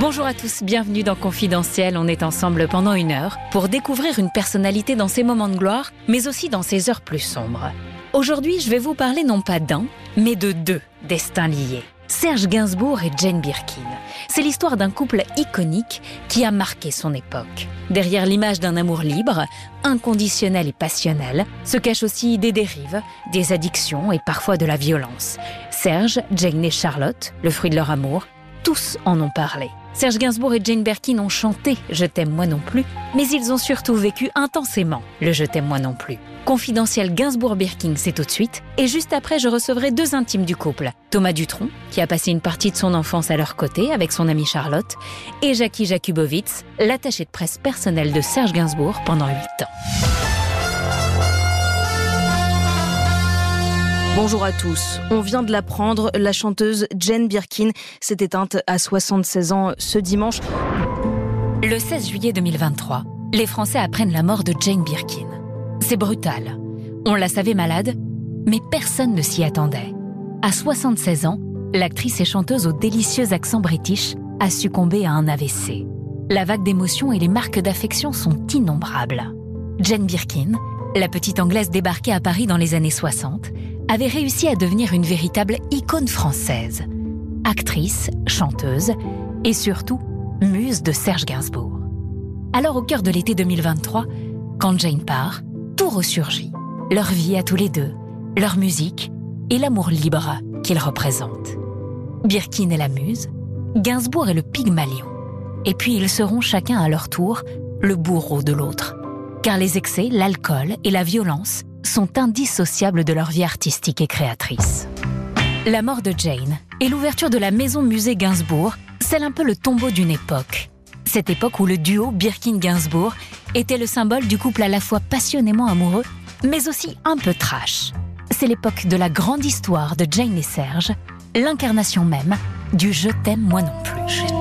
Bonjour à tous, bienvenue dans Confidentiel. On est ensemble pendant une heure pour découvrir une personnalité dans ses moments de gloire, mais aussi dans ses heures plus sombres. Aujourd'hui, je vais vous parler non pas d'un, mais de deux destins liés. Serge Gainsbourg et Jane Birkin. C'est l'histoire d'un couple iconique qui a marqué son époque. Derrière l'image d'un amour libre, inconditionnel et passionnel, se cachent aussi des dérives, des addictions et parfois de la violence. Serge, Jane et Charlotte, le fruit de leur amour, tous en ont parlé. Serge Gainsbourg et Jane Birkin ont chanté Je t'aime moi non plus, mais ils ont surtout vécu intensément le Je t'aime moi non plus. Confidentiel Gainsbourg-Birkin, c'est tout de suite. Et juste après, je recevrai deux intimes du couple. Thomas Dutronc, qui a passé une partie de son enfance à leur côté avec son amie Charlotte, et Jackie Jakubowicz, l'attaché de presse personnel de Serge Gainsbourg pendant huit ans. Bonjour à tous. On vient de l'apprendre, la chanteuse Jane Birkin s'est éteinte à 76 ans ce dimanche. Le 16 juillet 2023, les Français apprennent la mort de Jane Birkin. C'est brutal. On la savait malade, mais personne ne s'y attendait. À 76 ans, l'actrice et chanteuse au délicieux accent british a succombé à un AVC. La vague d'émotions et les marques d'affection sont innombrables. Jane Birkin, la petite anglaise débarquée à Paris dans les années 60, avait réussi à devenir une véritable icône française. Actrice, chanteuse et surtout muse de Serge Gainsbourg. Alors au cœur de l'été 2023, quand Jane part, tout ressurgit. Leur vie à tous les deux, leur musique et l'amour libre qu'ils représentent. Birkin est la muse, Gainsbourg est le pygmalion. Et puis ils seront chacun à leur tour le bourreau de l'autre. Car les excès, l'alcool et la violence sont indissociables de leur vie artistique et créatrice. La mort de Jane et l'ouverture de la maison musée Gainsbourg scellent un peu le tombeau d'une époque. Cette époque où le duo Birkin-Gainsbourg était le symbole du couple à la fois passionnément amoureux, mais aussi un peu trash. C'est l'époque de la grande histoire de Jane et Serge, l'incarnation même du Je t'aime moi non plus.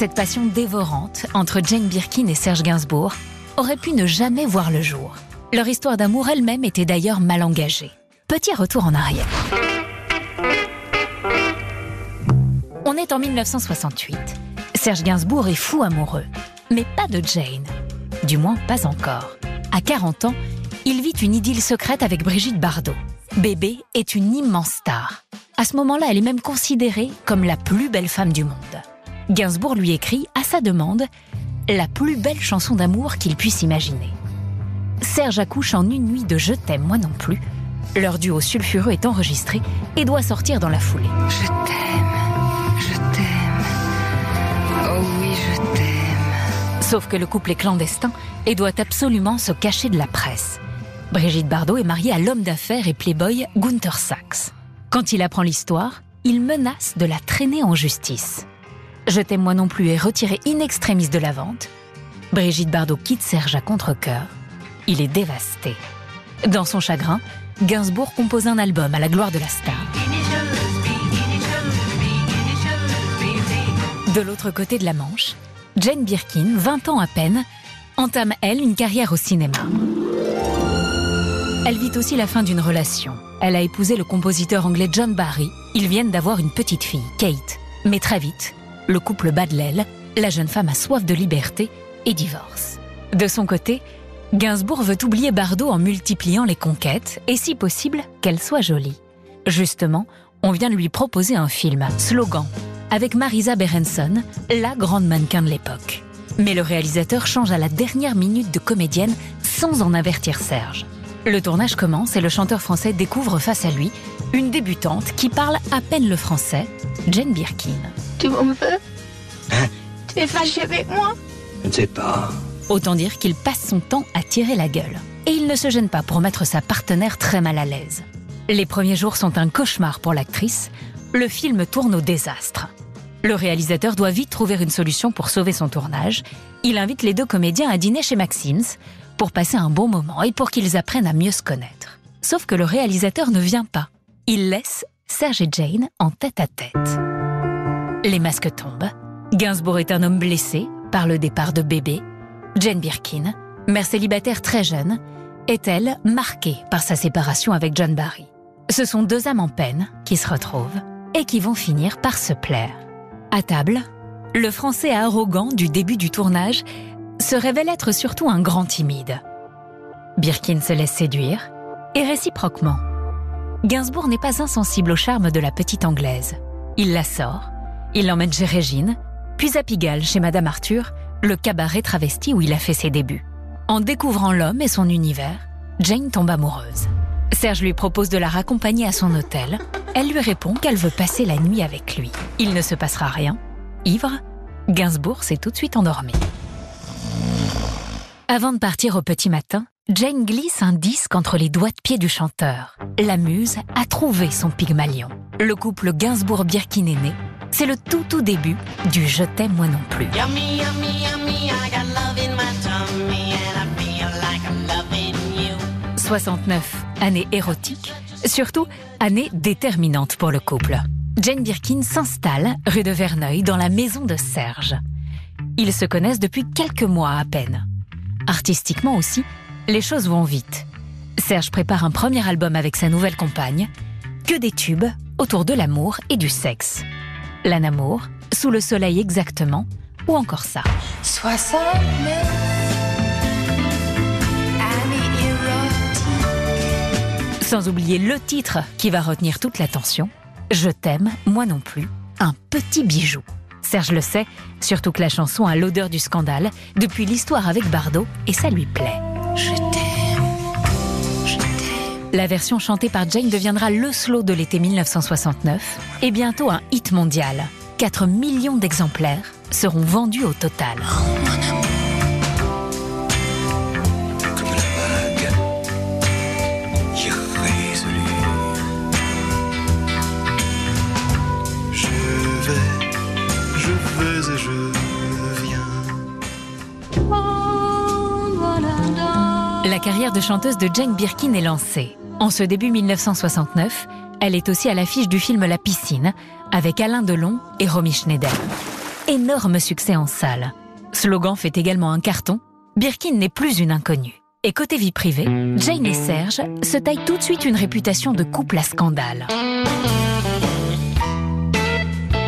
Cette passion dévorante entre Jane Birkin et Serge Gainsbourg aurait pu ne jamais voir le jour. Leur histoire d'amour elle-même était d'ailleurs mal engagée. Petit retour en arrière. On est en 1968. Serge Gainsbourg est fou amoureux. Mais pas de Jane. Du moins, pas encore. À 40 ans, il vit une idylle secrète avec Brigitte Bardot. Bébé est une immense star. À ce moment-là, elle est même considérée comme la plus belle femme du monde. Gainsbourg lui écrit, à sa demande, la plus belle chanson d'amour qu'il puisse imaginer. Serge accouche en une nuit de Je t'aime moi non plus. Leur duo sulfureux est enregistré et doit sortir dans la foulée. Je t'aime. Sauf que le couple est clandestin et doit absolument se cacher de la presse. Brigitte Bardot est mariée à l'homme d'affaires et playboy Gunther Sachs. Quand il apprend l'histoire, il menace de la traîner en justice. Je t'aime moi non plus est retiré in extremis de la vente. Brigitte Bardot quitte Serge à contre-coeur. Il est dévasté. Dans son chagrin, Gainsbourg compose un album à la gloire de la star. De l'autre côté de la Manche, Jane Birkin, 20 ans à peine, entame, elle, une carrière au cinéma. Elle vit aussi la fin d'une relation. Elle a épousé le compositeur anglais John Barry. Ils viennent d'avoir une petite fille, Kate. Mais très vite, le couple bat de l'aile, la jeune femme a soif de liberté et divorce. De son côté, Gainsbourg veut oublier Bardot en multipliant les conquêtes et si possible qu'elle soit jolie. Justement, on vient de lui proposer un film, Slogan, avec Marisa Berenson, la grande mannequin de l'époque. Mais le réalisateur change à la dernière minute de comédienne sans en avertir Serge. Le tournage commence et le chanteur français découvre face à lui une débutante qui parle à peine le français, Jane Birkin. Tu m'en veux? Hein? Tu es fâché avec moi? Je ne sais pas. Autant dire qu'il passe son temps à tirer la gueule. Et il ne se gêne pas pour mettre sa partenaire très mal à l'aise. Les premiers jours sont un cauchemar pour l'actrice. Le film tourne au désastre. Le réalisateur doit vite trouver une solution pour sauver son tournage. Il invite les deux comédiens à dîner chez Maxim's pour passer un bon moment et pour qu'ils apprennent à mieux se connaître. Sauf que le réalisateur ne vient pas. Il laisse Serge et Jane en tête à tête. Les masques tombent. Gainsbourg est un homme blessé par le départ de bébé. Jane Birkin, mère célibataire très jeune, est elle marquée par sa séparation avec John Barry. Ce sont deux âmes en peine qui se retrouvent et qui vont finir par se plaire. À table, le français arrogant du début du tournage se révèle être surtout un grand timide. Birkin se laisse séduire, et réciproquement. Gainsbourg n'est pas insensible au charme de la petite anglaise. Il la sort, il l'emmène chez Régine, puis à Pigalle, chez Madame Arthur, le cabaret travesti où il a fait ses débuts. En découvrant l'homme et son univers, Jane tombe amoureuse. Serge lui propose de la raccompagner à son hôtel. Elle lui répond qu'elle veut passer la nuit avec lui. Il ne se passera rien. Ivre, Gainsbourg s'est tout de suite endormi. Avant de partir au petit matin, Jane glisse un disque entre les doigts de pied du chanteur. La muse a trouvé son Pygmalion. Le couple Gainsbourg-Birkin est né. C'est le tout tout début du Je t'aime moi non plus. 69, année érotique, surtout année déterminante pour le couple. Jane Birkin s'installe rue de Verneuil dans la maison de Serge. Ils se connaissent depuis quelques mois à peine. Artistiquement aussi, les choses vont vite. Serge prépare un premier album avec sa nouvelle compagne, que des tubes autour de l'amour et du sexe. L'anamour, sous le soleil exactement, ou encore ça. 69 Sans oublier le titre qui va retenir toute l'attention, Je t'aime, moi non plus, un petit bijou. Serge le sait, surtout que la chanson a l'odeur du scandale depuis l'histoire avec Bardot et ça lui plaît. Je t'aime, je t'aime. La version chantée par Jane deviendra le slow de l'été 1969 et bientôt un hit mondial. 4 millions d'exemplaires seront vendus au total. La carrière de chanteuse de Jane Birkin est lancée. En ce début 1969, elle est aussi à l'affiche du film La piscine avec Alain Delon et Romy Schneider. Énorme succès en salle. Slogan fait également un carton. Birkin n'est plus une inconnue. Et côté vie privée, Jane et Serge se taillent tout de suite une réputation de couple à scandale.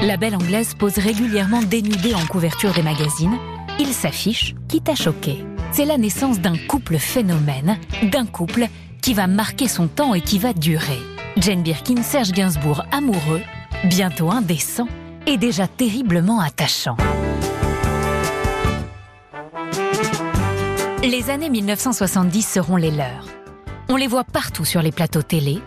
La belle anglaise pose régulièrement dénudée en couverture des magazines. Il s'affiche, quitte à choquer c'est la naissance d'un couple phénomène, d'un couple qui va marquer son temps et qui va durer. Jane Birkin, Serge Gainsbourg, amoureux, bientôt indécent et déjà terriblement attachant. Les années 1970 seront les leurs. On les voit partout sur les plateaux télé.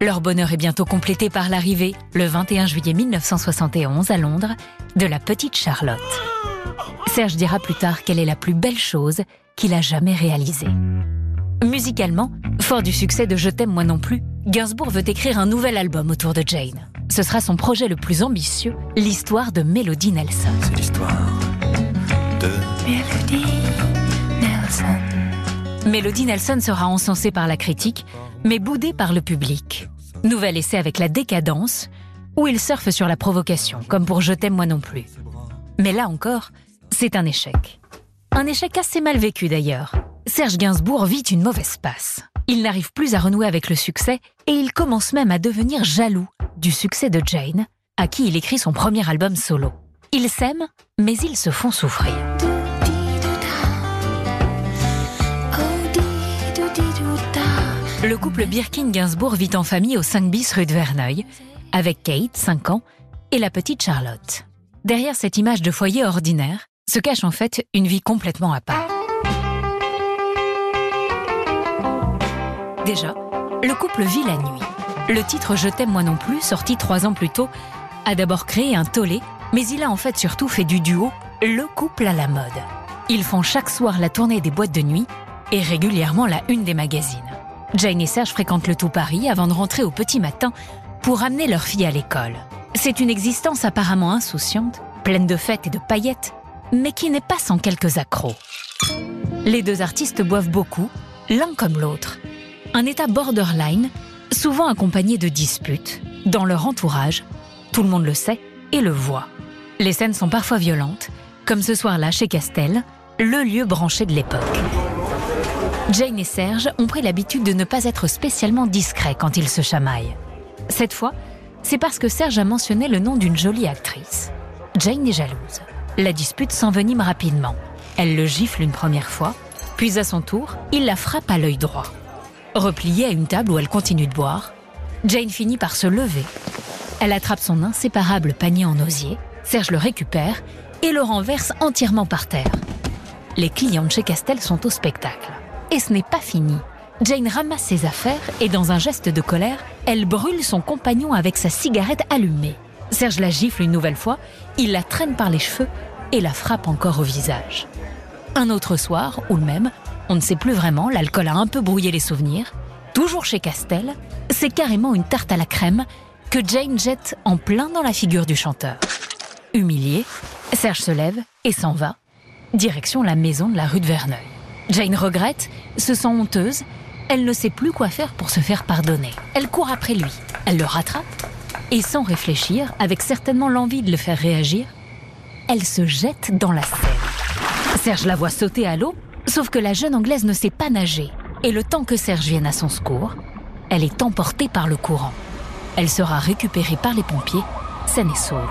Leur bonheur est bientôt complété par l'arrivée, le 21 juillet 1971 à Londres, de la petite Charlotte. Serge dira plus tard qu'elle est la plus belle chose qu'il a jamais réalisée. Musicalement, fort du succès de Je t'aime moi non plus, Gainsbourg veut écrire un nouvel album autour de Jane. Ce sera son projet le plus ambitieux, l'histoire de Melody Nelson. C'est l'histoire de Melody Nelson. Melody Nelson sera encensée par la critique, mais boudée par le public. Nouvel essai avec la décadence, où il surfe sur la provocation, comme pour Je t'aime moi non plus. Mais là encore, c'est un échec. Un échec assez mal vécu d'ailleurs. Serge Gainsbourg vit une mauvaise passe. Il n'arrive plus à renouer avec le succès et il commence même à devenir jaloux du succès de Jane, à qui il écrit son premier album solo. Ils s'aiment, mais ils se font souffrir. Le couple Birkin-Gainsbourg vit en famille au 5 bis rue de Verneuil, avec Kate, 5 ans, et la petite Charlotte. Derrière cette image de foyer ordinaire, se cache en fait une vie complètement à part. Déjà, le couple vit la nuit. Le titre Je t'aime moi non plus, sorti trois ans plus tôt, a d'abord créé un tollé, mais il a en fait surtout fait du duo le couple à la mode. Ils font chaque soir la tournée des boîtes de nuit et régulièrement la une des magazines. Jane et Serge fréquentent le tout Paris avant de rentrer au petit matin pour amener leur fille à l'école. C'est une existence apparemment insouciante, pleine de fêtes et de paillettes, mais qui n'est pas sans quelques accros. Les deux artistes boivent beaucoup, l'un comme l'autre. Un état borderline, souvent accompagné de disputes. Dans leur entourage, tout le monde le sait et le voit. Les scènes sont parfois violentes, comme ce soir-là chez Castel, le lieu branché de l'époque. Jane et Serge ont pris l'habitude de ne pas être spécialement discrets quand ils se chamaillent. Cette fois, c'est parce que Serge a mentionné le nom d'une jolie actrice. Jane est jalouse. La dispute s'envenime rapidement. Elle le gifle une première fois, puis à son tour, il la frappe à l'œil droit. Repliée à une table où elle continue de boire, Jane finit par se lever. Elle attrape son inséparable panier en osier, Serge le récupère et le renverse entièrement par terre. Les clients de chez Castel sont au spectacle. Et ce n'est pas fini. Jane ramasse ses affaires et dans un geste de colère, elle brûle son compagnon avec sa cigarette allumée. Serge la gifle une nouvelle fois, il la traîne par les cheveux et la frappe encore au visage. Un autre soir, ou le même, on ne sait plus vraiment, l'alcool a un peu brouillé les souvenirs. Toujours chez Castel, c'est carrément une tarte à la crème que Jane jette en plein dans la figure du chanteur. Humilié, Serge se lève et s'en va, direction la maison de la rue de Verneuil. Jane regrette, se sent honteuse, elle ne sait plus quoi faire pour se faire pardonner. Elle court après lui, elle le rattrape, et sans réfléchir, avec certainement l'envie de le faire réagir, elle se jette dans la Seine. Serge la voit sauter à l'eau, sauf que la jeune Anglaise ne sait pas nager, et le temps que Serge vienne à son secours, elle est emportée par le courant. Elle sera récupérée par les pompiers, saine et sauve.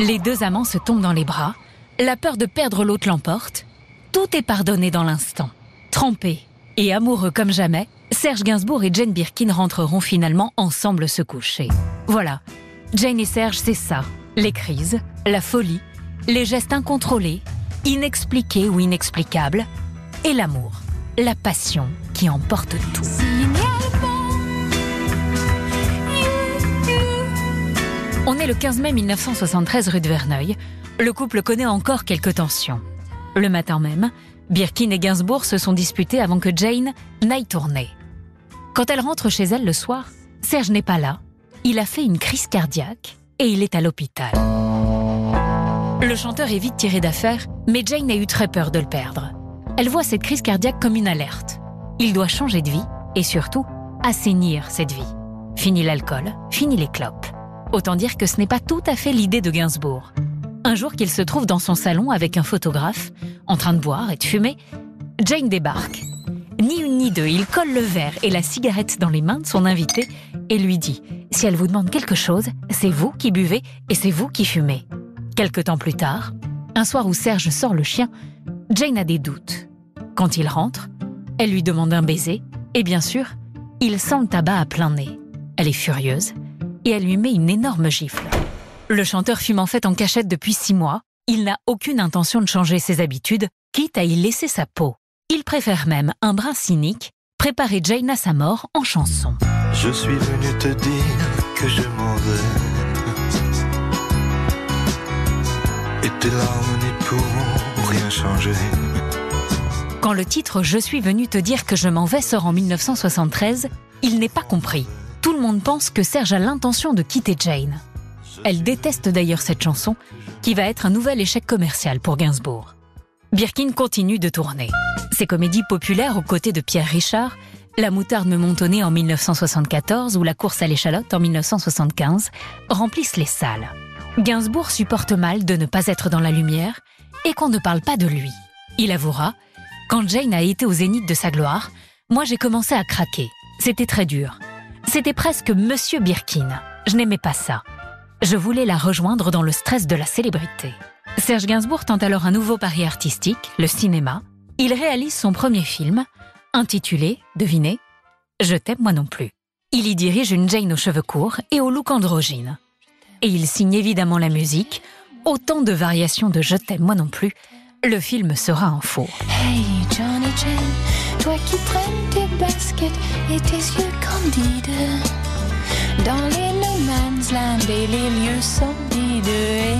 Les deux amants se tombent dans les bras, la peur de perdre l'autre l'emporte, tout est pardonné dans l'instant. Trempés et amoureux comme jamais, Serge Gainsbourg et Jane Birkin rentreront finalement ensemble se coucher. Voilà, Jane et Serge, c'est ça. Les crises, la folie, les gestes incontrôlés, inexpliqués ou inexplicables, et l'amour, la passion qui emporte tout. On est le 15 mai 1973 rue de Verneuil. Le couple connaît encore quelques tensions. Le matin même, Birkin et Gainsbourg se sont disputés avant que Jane n'aille tourner. Quand elle rentre chez elle le soir, Serge n'est pas là. Il a fait une crise cardiaque et il est à l'hôpital. Le chanteur est vite tiré d'affaire, mais Jane a eu très peur de le perdre. Elle voit cette crise cardiaque comme une alerte. Il doit changer de vie et surtout assainir cette vie. Fini l'alcool, fini les clopes. Autant dire que ce n'est pas tout à fait l'idée de Gainsbourg. Un jour qu'il se trouve dans son salon avec un photographe, en train de boire et de fumer, Jane débarque. Ni une ni deux, il colle le verre et la cigarette dans les mains de son invité et lui dit Si elle vous demande quelque chose, c'est vous qui buvez et c'est vous qui fumez. Quelque temps plus tard, un soir où Serge sort le chien, Jane a des doutes. Quand il rentre, elle lui demande un baiser et bien sûr, il sent le tabac à plein nez. Elle est furieuse et elle lui met une énorme gifle. Le chanteur fume en fait en cachette depuis six mois. Il n'a aucune intention de changer ses habitudes, quitte à y laisser sa peau. Il préfère même, un brin cynique, préparer Jane à sa mort en chanson. Je suis venu te dire que je m'en. Et pourront rien changer. Quand le titre Je suis venu te dire que je m'en vais sort en 1973, il n'est pas compris. Tout le monde pense que Serge a l'intention de quitter Jane. Elle déteste d'ailleurs cette chanson, qui va être un nouvel échec commercial pour Gainsbourg. Birkin continue de tourner. Ses comédies populaires aux côtés de Pierre Richard, La moutarde me montonnait en 1974 ou La course à l'échalote en 1975, remplissent les salles. Gainsbourg supporte mal de ne pas être dans la lumière et qu'on ne parle pas de lui. Il avouera, quand Jane a été au zénith de sa gloire, moi j'ai commencé à craquer. C'était très dur. C'était presque Monsieur Birkin. Je n'aimais pas ça. Je voulais la rejoindre dans le stress de la célébrité. Serge Gainsbourg tente alors un nouveau pari artistique, le cinéma. Il réalise son premier film, intitulé, devinez, Je t'aime moi non plus. Il y dirige une Jane aux cheveux courts et au look androgyne. Et il signe évidemment la musique, autant de variations de Je t'aime moi non plus. Le film sera un four. Hey Johnny Jane, toi qui traînes tes baskets et tes yeux candides dans les no man's land et les lieux sordides. Hey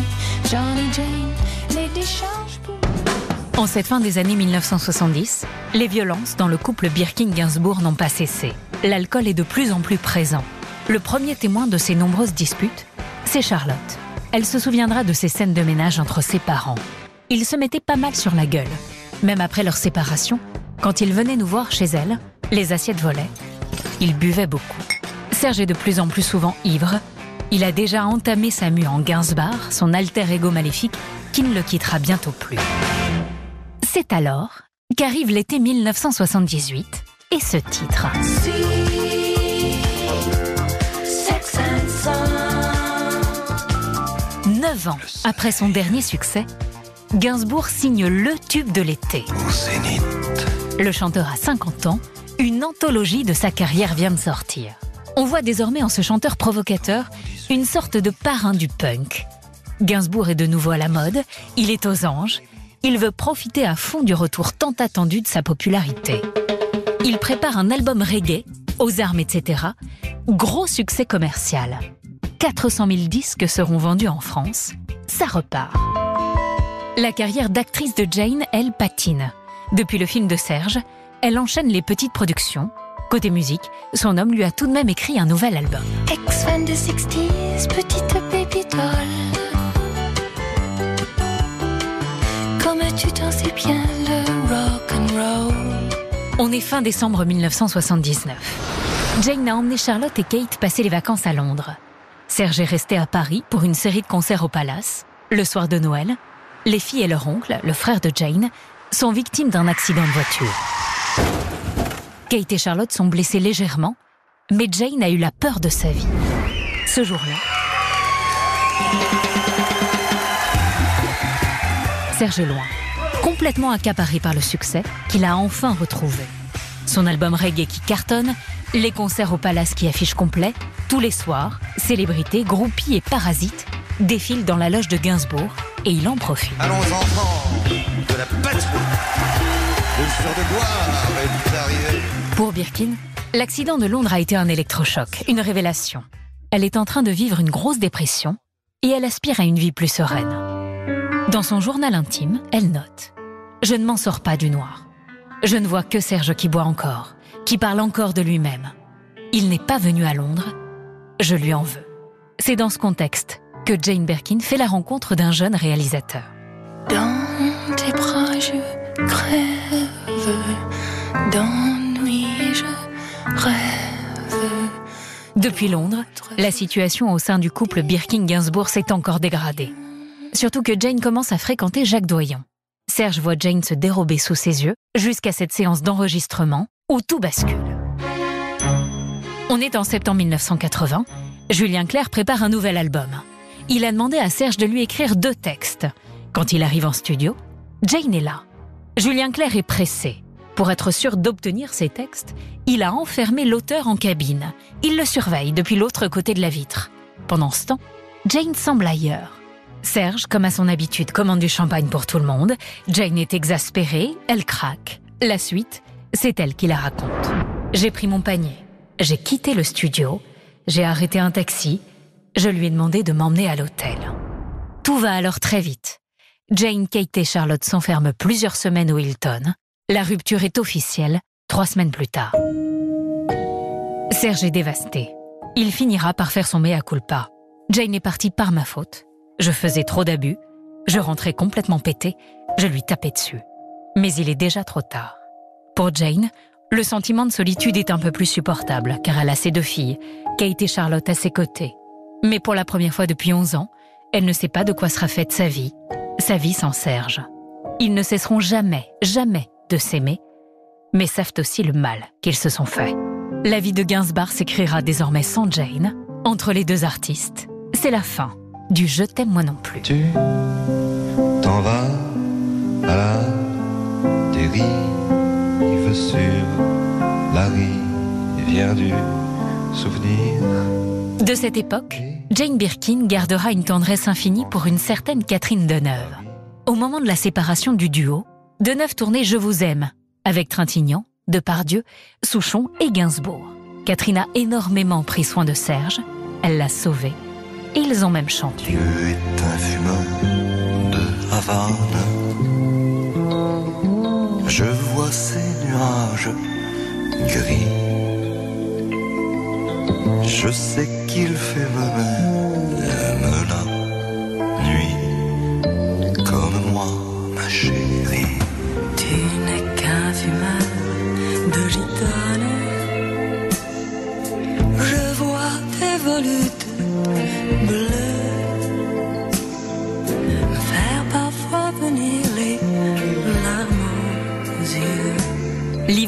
Johnny Jane, les décharges pour. En cette fin des années 1970, les violences dans le couple Birkin-Gainsbourg n'ont pas cessé. L'alcool est de plus en plus présent. Le premier témoin de ces nombreuses disputes, c'est Charlotte. Elle se souviendra de ces scènes de ménage entre ses parents. Ils se mettaient pas mal sur la gueule. Même après leur séparation, quand ils venaient nous voir chez elle, les assiettes volaient. Ils buvaient beaucoup. Serge est de plus en plus souvent ivre. Il a déjà entamé sa mue en Gainsbar, son alter ego maléfique, qui ne le quittera bientôt plus. C'est alors qu'arrive l'été 1978 et ce titre. 9 ans après son dernier succès, Gainsbourg signe le tube de l'été. Le chanteur a 50 ans, une anthologie de sa carrière vient de sortir. On voit désormais en ce chanteur provocateur une sorte de parrain du punk. Gainsbourg est de nouveau à la mode, il est aux anges, il veut profiter à fond du retour tant attendu de sa popularité. Il prépare un album reggae, aux armes, etc. Gros succès commercial. 400 000 disques seront vendus en France. Ça repart. La carrière d'actrice de Jane, elle, patine. Depuis le film de Serge, elle enchaîne les petites productions. Côté musique, son homme lui a tout de même écrit un nouvel album. Ex-fan de 60s, petite baby doll. Comme tu t'en sais bien, le rock and roll. On est fin décembre 1979. Jane a emmené Charlotte et Kate passer les vacances à Londres. Serge est resté à Paris pour une série de concerts au Palace. Le soir de Noël, les filles et leur oncle, le frère de Jane, sont victimes d'un accident de voiture. Kate et Charlotte sont blessées légèrement, mais Jane a eu la peur de sa vie. Ce jour-là, Serge est loin, complètement accaparé par le succès qu'il a enfin retrouvé. Son album reggae qui cartonne, les concerts au Palace qui affichent complet, tous les soirs, célébrités, groupies et parasites défilent dans la loge de Gainsbourg et il en profite. Allons enfants de la patrie. Le jour de gloire est. Pour Birkin, l'accident de Londres a été un électrochoc, une révélation. Elle est en train de vivre une grosse dépression et elle aspire à une vie plus sereine. Dans son journal intime, elle note ⁇ Je ne m'en sors pas du noir. Je ne vois que Serge qui boit encore, qui parle encore de lui-même. Il n'est pas venu à Londres, je lui en veux. C'est dans ce contexte que Jane Birkin fait la rencontre d'un jeune réalisateur. Dans tes bras, je crève. D'ennui, je rêve. Depuis Londres, la situation au sein du couple Birkin-Gainsbourg s'est encore dégradée. Surtout que Jane commence à fréquenter Jacques Doyon. Serge voit Jane se dérober sous ses yeux jusqu'à cette séance d'enregistrement où tout bascule. On est en septembre 1980. Julien Clerc prépare un nouvel album. Il a demandé à Serge de lui écrire deux textes. Quand il arrive en studio, Jane est là. Julien Clerc est pressé. Pour être sûr d'obtenir ses textes, il a enfermé l'auteur en cabine. Il le surveille depuis l'autre côté de la vitre. Pendant ce temps, Jane semble ailleurs. Serge, comme à son habitude, commande du champagne pour tout le monde. Jane est exaspérée, elle craque. La suite, c'est elle qui la raconte. J'ai pris mon panier, j'ai quitté le studio, j'ai arrêté un taxi, je lui ai demandé de m'emmener à l'hôtel. Tout va alors très vite. Jane, Kate et Charlotte s'enferment plusieurs semaines au Hilton. La rupture est officielle trois semaines plus tard. Serge est dévasté. Il finira par faire son mea culpa. Jane est partie par ma faute. Je faisais trop d'abus. Je rentrais complètement pété. Je lui tapais dessus. Mais il est déjà trop tard. Pour Jane, le sentiment de solitude est un peu plus supportable car elle a ses deux filles, Kate et Charlotte à ses côtés. Mais pour la première fois depuis 11 ans, elle ne sait pas de quoi sera faite sa vie, sa vie sans Serge. Ils ne cesseront jamais, jamais de s'aimer, mais savent aussi le mal qu'ils se sont fait. La vie de Gainsbourg s'écrira désormais sans Jane, entre les deux artistes. C'est la fin du Je t'aime moi non plus. Tu t'en vas à la dérive sur la rivière du souvenir. De cette époque, Jane Birkin gardera une tendresse infinie pour une certaine Catherine Deneuve. Au moment de la séparation du duo, Deneuve tournait Je vous aime avec Trintignant, Depardieu, Souchon et Gainsbourg. Catherine a énormément pris soin de Serge, elle l'a sauvé et ils ont même chanté. Dieu est un fumeur de Havane. Je vois ces nuages gris. Je sais qu'il fait même la nuit comme moi, ma chérie.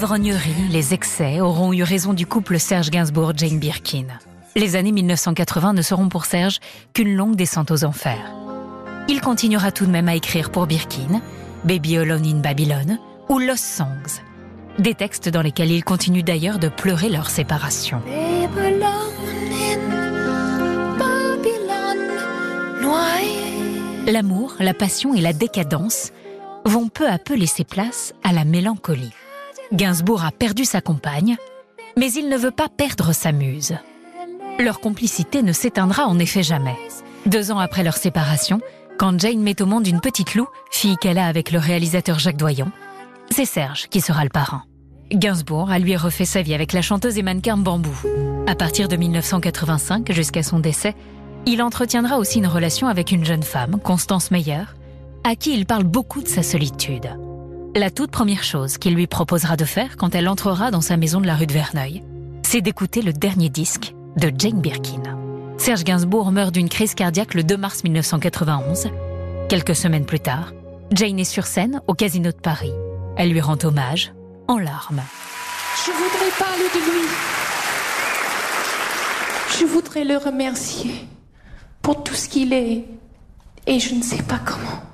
L'ivrognerie, les excès auront eu raison du couple Serge Gainsbourg-Jane Birkin. Les années 1980 ne seront pour Serge qu'une longue descente aux enfers. Il continuera tout de même à écrire pour Birkin, Baby Alone in Babylon ou Lost Songs. Des textes dans lesquels il continue d'ailleurs de pleurer leur séparation. L'amour, la passion et la décadence vont peu à peu laisser place à la mélancolie. Gainsbourg a perdu sa compagne, mais il ne veut pas perdre sa muse. Leur complicité ne s'éteindra en effet jamais. Deux ans après leur séparation, quand Jane met au monde une petite loup, fille qu'elle a avec le réalisateur Jacques Doyon, c'est Serge qui sera le parrain. Gainsbourg a lui refait sa vie avec la chanteuse et mannequin Bambou. À partir de 1985 jusqu'à son décès, il entretiendra aussi une relation avec une jeune femme, Constance Meyer, à qui il parle beaucoup de sa solitude. La toute première chose qu'il lui proposera de faire quand elle entrera dans sa maison de la rue de Verneuil, c'est d'écouter le dernier disque de Jane Birkin. Serge Gainsbourg meurt d'une crise cardiaque le 2 mars 1991. Quelques semaines plus tard, Jane est sur scène au Casino de Paris. Elle lui rend hommage en larmes. Je voudrais parler de lui. Je voudrais le remercier pour tout ce qu'il est et je ne sais pas comment.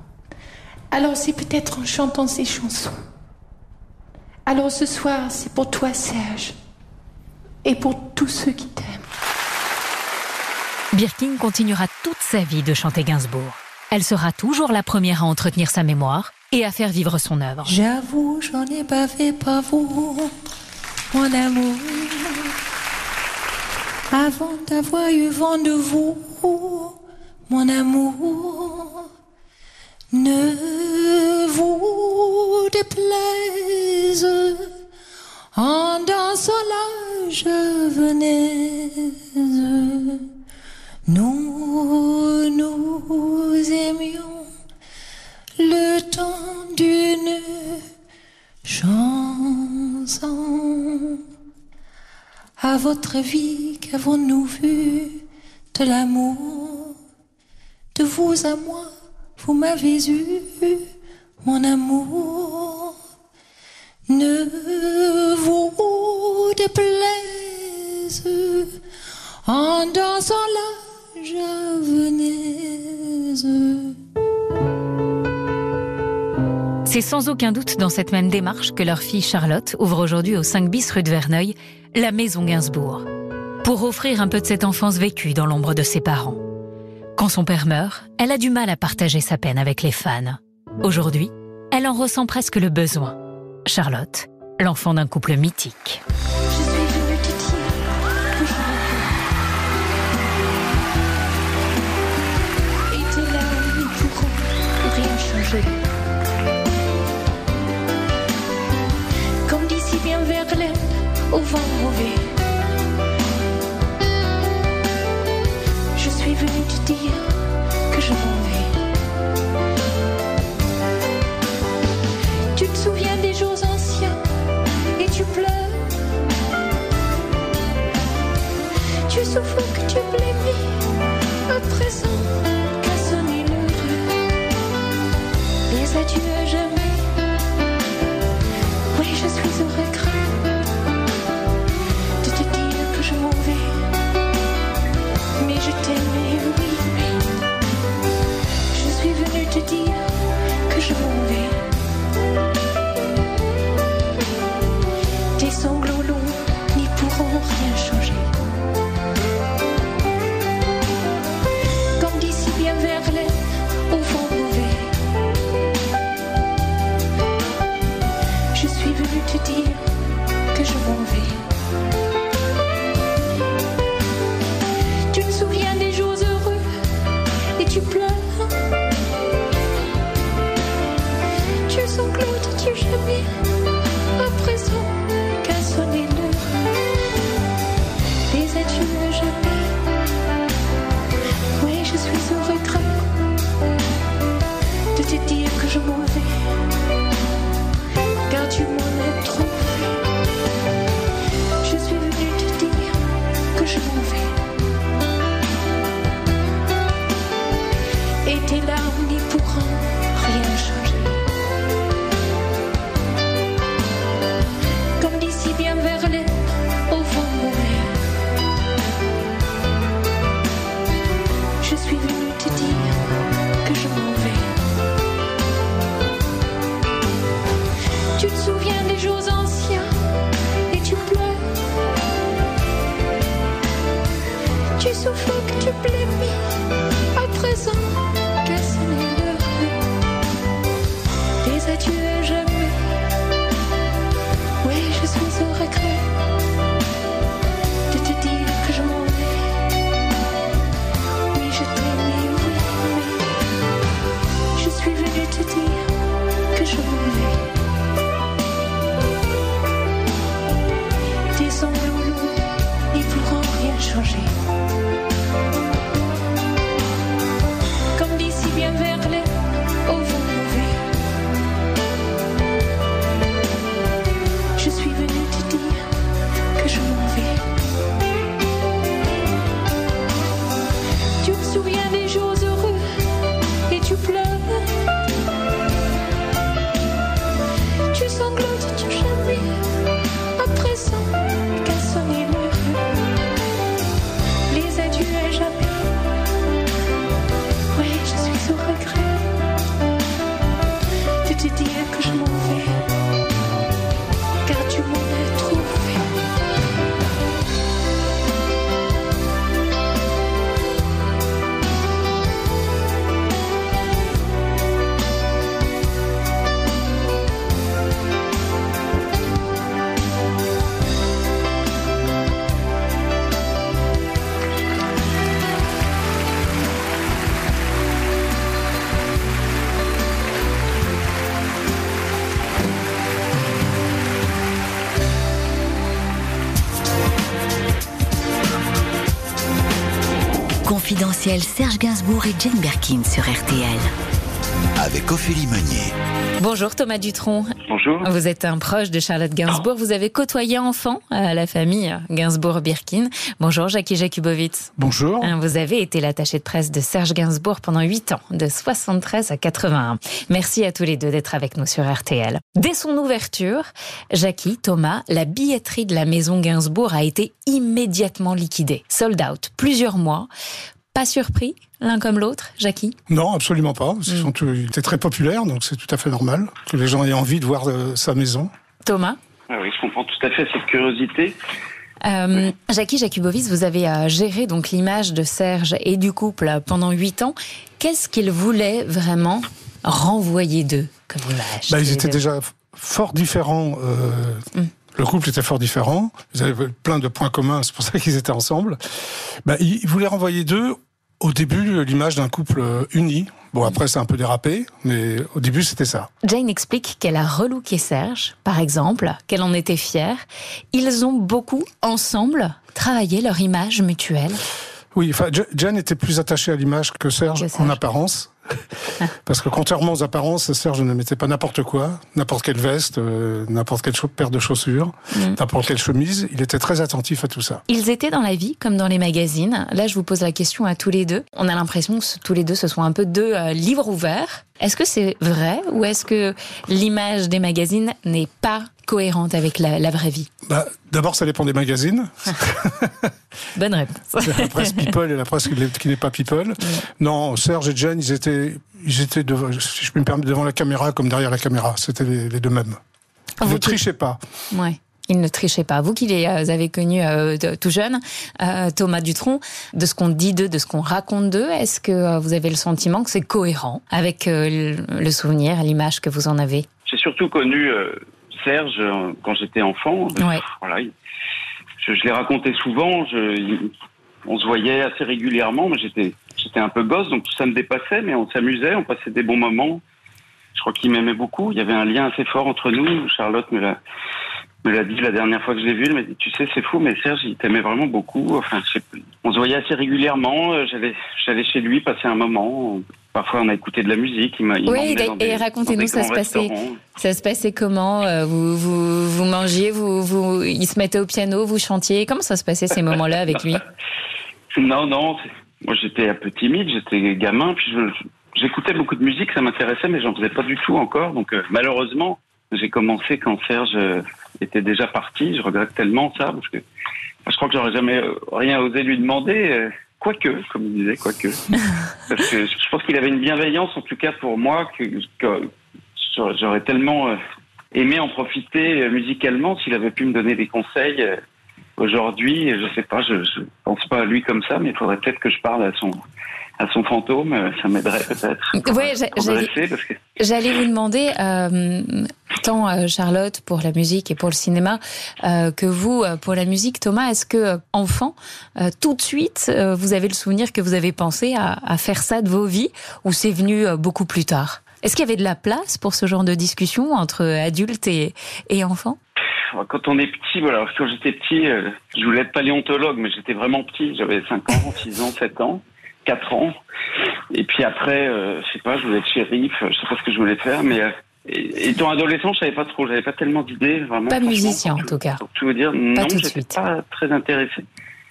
Alors c'est peut-être en chantant ces chansons. Alors ce soir, c'est pour toi Serge et pour tous ceux qui t'aiment. Birkin continuera toute sa vie de chanter Gainsbourg. Elle sera toujours la première à entretenir sa mémoire et à faire vivre son œuvre. J'avoue, j'en ai pas fait pas vous, mon amour. Avant d'avoir eu vent de vous, mon amour, ne vous déplaise. En dansant la javanaise, nous nous aimions le temps d'une chanson. À votre vie, qu'avons-nous vu de l'amour De vous à moi, vous m'avez eu, mon amour. Ne vous déplaise en dansant la javanaise. C'est sans aucun doute dans cette même démarche que leur fille Charlotte ouvre aujourd'hui au 5 bis rue de Verneuil la maison Gainsbourg, pour offrir un peu de cette enfance vécue dans l'ombre de ses parents. Quand son père meurt, elle a du mal à partager sa peine avec les fans. Aujourd'hui, elle en ressent presque le besoin. Charlotte, l'enfant d'un couple mythique. Comme d'ici bien Verlaine, au vent mauvais. Je suis Confidentiel Serge Gainsbourg et Jane Birkin sur RTL. Avec Ophélie Meunier. Bonjour Thomas Dutronc. Bonjour. Vous êtes un proche de Charlotte Gainsbourg. Vous avez côtoyé enfant à la famille Gainsbourg-Birkin. Bonjour Jackie Jakubowicz. Bonjour. Hein, Vous avez été l'attaché de presse de Serge Gainsbourg pendant 8 ans, de 73 à 81. Merci à tous les deux d'être avec nous sur RTL. Dès son ouverture, Jackie, Thomas, la billetterie de la maison Gainsbourg a été immédiatement liquidée. Sold out, plusieurs mois. Pas surpris l'un comme l'autre, Jackie? Non, absolument pas. Ils Mm. sont tous- il était très populaire, donc c'est tout à fait normal que les gens aient envie de voir euh, sa maison. Thomas? Ah oui, je comprends tout à fait cette curiosité. Euh, Jackie Jakubowicz, vous avez euh, géré donc l'image de Serge et du couple pendant huit ans. Qu'est-ce qu'il voulait vraiment renvoyer d'eux comme image Bah, ils étaient déjà fort différents. euh, Mm. Le couple était fort différent. Ils avaient plein de points communs, c'est pour ça qu'ils étaient ensemble. Bah, ils ils voulaient renvoyer d'eux, au début, l'image d'un couple euh, uni. Bon, après, c'est un peu dérapé, mais au début, c'était ça. Jane explique qu'elle a relooké Serge, par exemple, qu'elle en était fière. Ils ont beaucoup, ensemble, travaillé leur image mutuelle. Oui, enfin, Jane était plus attachée à l'image que Serge, Que Serge. en apparence. Parce que contrairement aux apparences, Serge ne mettait pas n'importe quoi, n'importe quelle veste, euh, n'importe quelle paire de chaussures, Mm. n'importe quelle chemise. Il était très attentif à tout ça. Ils étaient dans la vie comme dans les magazines. Là, je vous pose la question à tous les deux. On a l'impression que tous les deux, ce sont un peu deux euh, livres ouverts. Est-ce que c'est vrai ou est-ce que l'image des magazines n'est pas cohérente avec la, la vraie vie Bah, D'abord, ça dépend des magazines. Bonne réponse. la presse People et la presse qui n'est- pas People. Non, Serge et Jane, ils étaient, ils étaient devant, si je me permettre, devant la caméra comme derrière la caméra. C'était les, les deux mêmes. Ils Vous ne trichaient pas. Ouais. Ils ne trichaient pas. Vous qui les euh, avez connus euh, tout jeunes, euh, Thomas Dutronc, de ce qu'on dit d'eux, de ce qu'on raconte d'eux, est-ce que euh, vous avez le sentiment que c'est cohérent avec euh, le le souvenir, l'image que vous en avez? J'ai surtout connu euh, Serge euh, quand j'étais enfant. Ouais. Voilà, il- je, je l'ai raconté souvent. Je, on se voyait assez régulièrement, mais j'étais j'étais un peu gosse, donc tout ça me dépassait, mais on s'amusait, on passait des bons moments. Je crois qu'il m'aimait beaucoup. Il y avait un lien assez fort entre nous. Charlotte me l'a me l'a dit la dernière fois que je l'ai vu. Elle m'a dit, tu sais, c'est fou, mais Serge, il t'aimait vraiment beaucoup. Enfin, on se voyait assez régulièrement. Euh, J'allais j'allais chez lui passer un moment. Parfois, on a écouté de la musique. Il m'a il Oui, et- racontez-nous, ça se passait. Ça se passait comment euh, vous, vous, vous mangiez, vous, vous, il se mettait au piano, vous chantiez. Comment ça se passait ces moments-là avec lui? Non, non. Moi, j'étais un peu timide, j'étais gamin, puis j'écoutais beaucoup de musique, ça m'intéressait, mais j'en faisais pas du tout encore. Donc, euh, malheureusement, j'ai commencé quand Serge euh, était déjà parti. Je regrette tellement ça, parce que je crois que j'aurais jamais rien osé lui demander. Euh, Quoique, comme il disait, quoique. Parce que je pense qu'il avait une bienveillance, en tout cas pour moi, que, que j'aurais- tellement euh, aimé en profiter euh, musicalement s'il avait pu me donner des conseils. Euh, aujourd'hui, je sais pas, je, je pense pas à lui comme ça, mais il faudrait peut-être que je parle à son à son fantôme, ça m'aiderait peut-être. Ouais, j'allais vous demander, euh, tant euh, Charlotte pour la musique et pour le cinéma, euh, que vous euh, pour la musique, Thomas, est-ce que enfant, tout de suite, vous avez le souvenir que vous avez pensé à, à faire ça de vos vies, ou c'est venu beaucoup plus tard? Est-ce qu'il y avait de la place pour ce genre de discussion entre adultes et, et enfants? Quand on est petit, voilà, quand j'étais petit, je voulais être paléontologue, mais j'étais vraiment petit, j'avais 5 ans, 6 ans, 7 ans. 4 ans. Et puis après, euh, je sais pas, je voulais être shérif, je sais pas ce que je voulais faire, mais euh, étant adolescent, je savais pas trop, j'avais pas tellement d'idées, vraiment. Pas musicien en tout cas. Pour tout vous dire, non, j'étais pas très intéressé.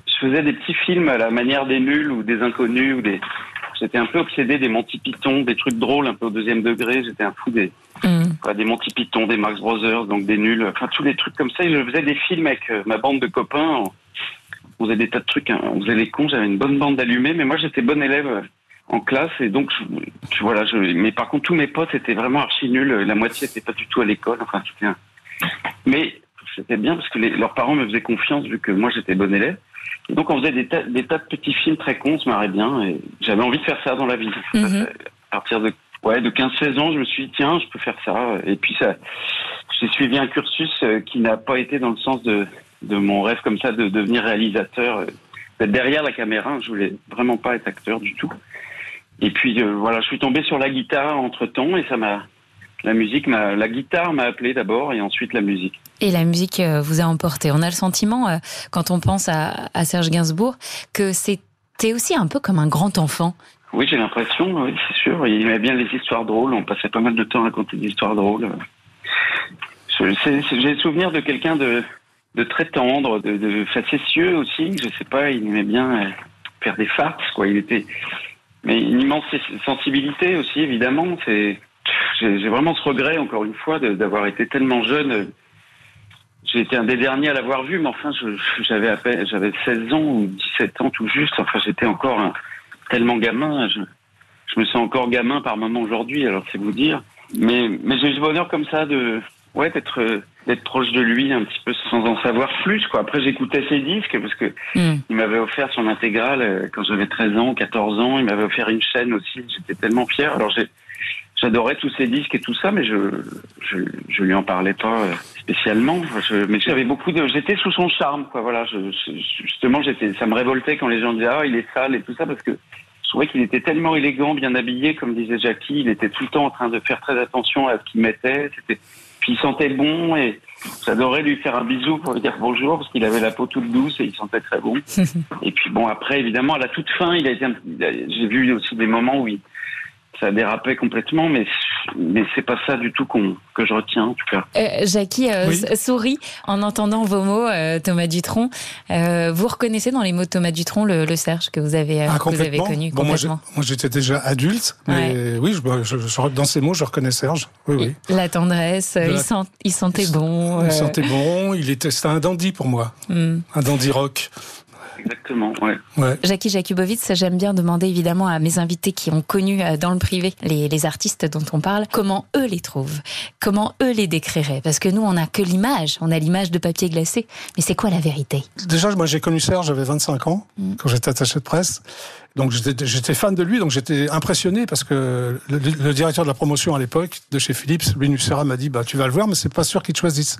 Je faisais des petits films à la manière des nuls ou des inconnus ou des. J'étais un peu obsédé des Monty Python, des trucs drôles un peu au deuxième degré. J'étais un fou des, mm. des Monty Python, des Max Brothers, donc des nuls, enfin tous les trucs comme ça. Et je faisais des films avec euh, ma bande de copains on faisait des tas de trucs, hein. on faisait les cons, j'avais une bonne bande d'allumés, mais moi j'étais bon élève euh, en classe et donc voilà, je, mais par contre tous mes potes étaient vraiment archi nuls, la moitié n'était pas du tout à l'école, enfin un... mais c'était bien parce que leurs parents me faisaient confiance vu que moi j'étais bon élève. Donc on faisait des tas, des tas de petits films très cons, on se marrait bien et j'avais envie de faire ça dans la vie. Mm-hmm. À partir de ouais, de 15-16 ans, je me suis dit tiens, je peux faire ça et puis ça j'ai suivi un cursus euh, qui n'a pas été dans le sens de de mon rêve comme ça de devenir réalisateur, euh, d'être derrière la caméra. Je voulais vraiment pas être acteur du tout. Et puis euh, voilà, je suis tombé sur la guitare entre temps et ça m'a la musique m'a la guitare m'a appelé d'abord et ensuite la musique. Et la musique euh, vous a emporté. On a le sentiment quand on pense à, Serge Gainsbourg que c'était aussi un peu comme un grand enfant. Oui, j'ai l'impression, c'est sûr. Il aimait bien les histoires drôles. On passait pas mal de temps à raconter des histoires drôles. J'ai le souvenir de quelqu'un de très tendre, de, de, facétieux aussi. Je sais pas, il aimait bien euh, faire des farces, quoi. Il était, mais une immense sensibilité aussi, évidemment. J'ai vraiment ce regret, encore une fois, d'avoir été tellement jeune. Été un des derniers à l'avoir vu, mais enfin, j'avais à peine, j'avais 16 ans ou 17 ans tout juste. Enfin, j'étais encore un, tellement gamin. Je, je, me sens encore gamin par moment aujourd'hui, alors c'est vous dire. Mais, mais j'ai eu ce bonheur comme ça de, ouais, d'être d'être proche de lui un petit peu sans en savoir plus quoi. Après j'écoutais ses disques parce que hmm. il m'avait offert son intégrale euh, quand j'avais 13 ans, 14 ans, il m'avait offert une chaîne aussi, j'étais tellement fier. Alors j'ai j'adorais tous ses disques et tout ça mais je je, je lui en parlais pas euh, spécialement. Je, mais j'avais beaucoup de j'étais sous son charme quoi voilà, je, justement j'étais ça me révoltait quand les gens disaient "Ah, il est sale" et tout ça parce que je trouvais qu'il était tellement élégant, bien habillé, comme disait Jackie. Il était tout le temps en train de faire très attention à ce qu'il mettait. C'était, puis il sentait bon et j'adorais lui faire un bisou pour lui dire bonjour parce qu'il avait la peau toute douce et il sentait très bon. et puis bon, après, évidemment, à la toute fin, il a été, j'ai vu aussi des moments où il, ça dérapait complètement, mais mais c'est pas ça du tout qu'on que je retiens en tout cas. Euh, Jackie euh, sourit en entendant vos mots, euh, Thomas Dutronc. Euh, vous reconnaissez dans les mots de Thomas Dutronc le, le Serge que vous avez, ah, que vous avez connu bon, complètement. Moi, j'étais déjà adulte, mais oui, je, je, dans ces mots, je reconnais Serge. Oui, oui. La tendresse, il, sent, il, sentait bon. Il sentait bon. Il était, c'était un dandy pour moi, hmm. un dandy rock. Exactement, ouais. ouais. Jackie Jakubowicz, j'aime bien demander évidemment à mes invités qui ont connu euh, dans le privé les, les, artistes dont on parle, comment eux les trouvent, comment eux les décriraient. Parce que nous, on n'a que l'image, on a l'image de papier glacé. Mais c'est quoi la vérité? Déjà, moi j'ai connu Serge, j'avais 25 ans, mm. quand j'étais attaché de presse. Donc j'étais fan de lui, donc j'étais impressionné parce que le, directeur de la promotion à l'époque de chez Philips, Louis Nucera, m'a dit bah tu vas le voir, mais c'est pas sûr qu'il te choisisse.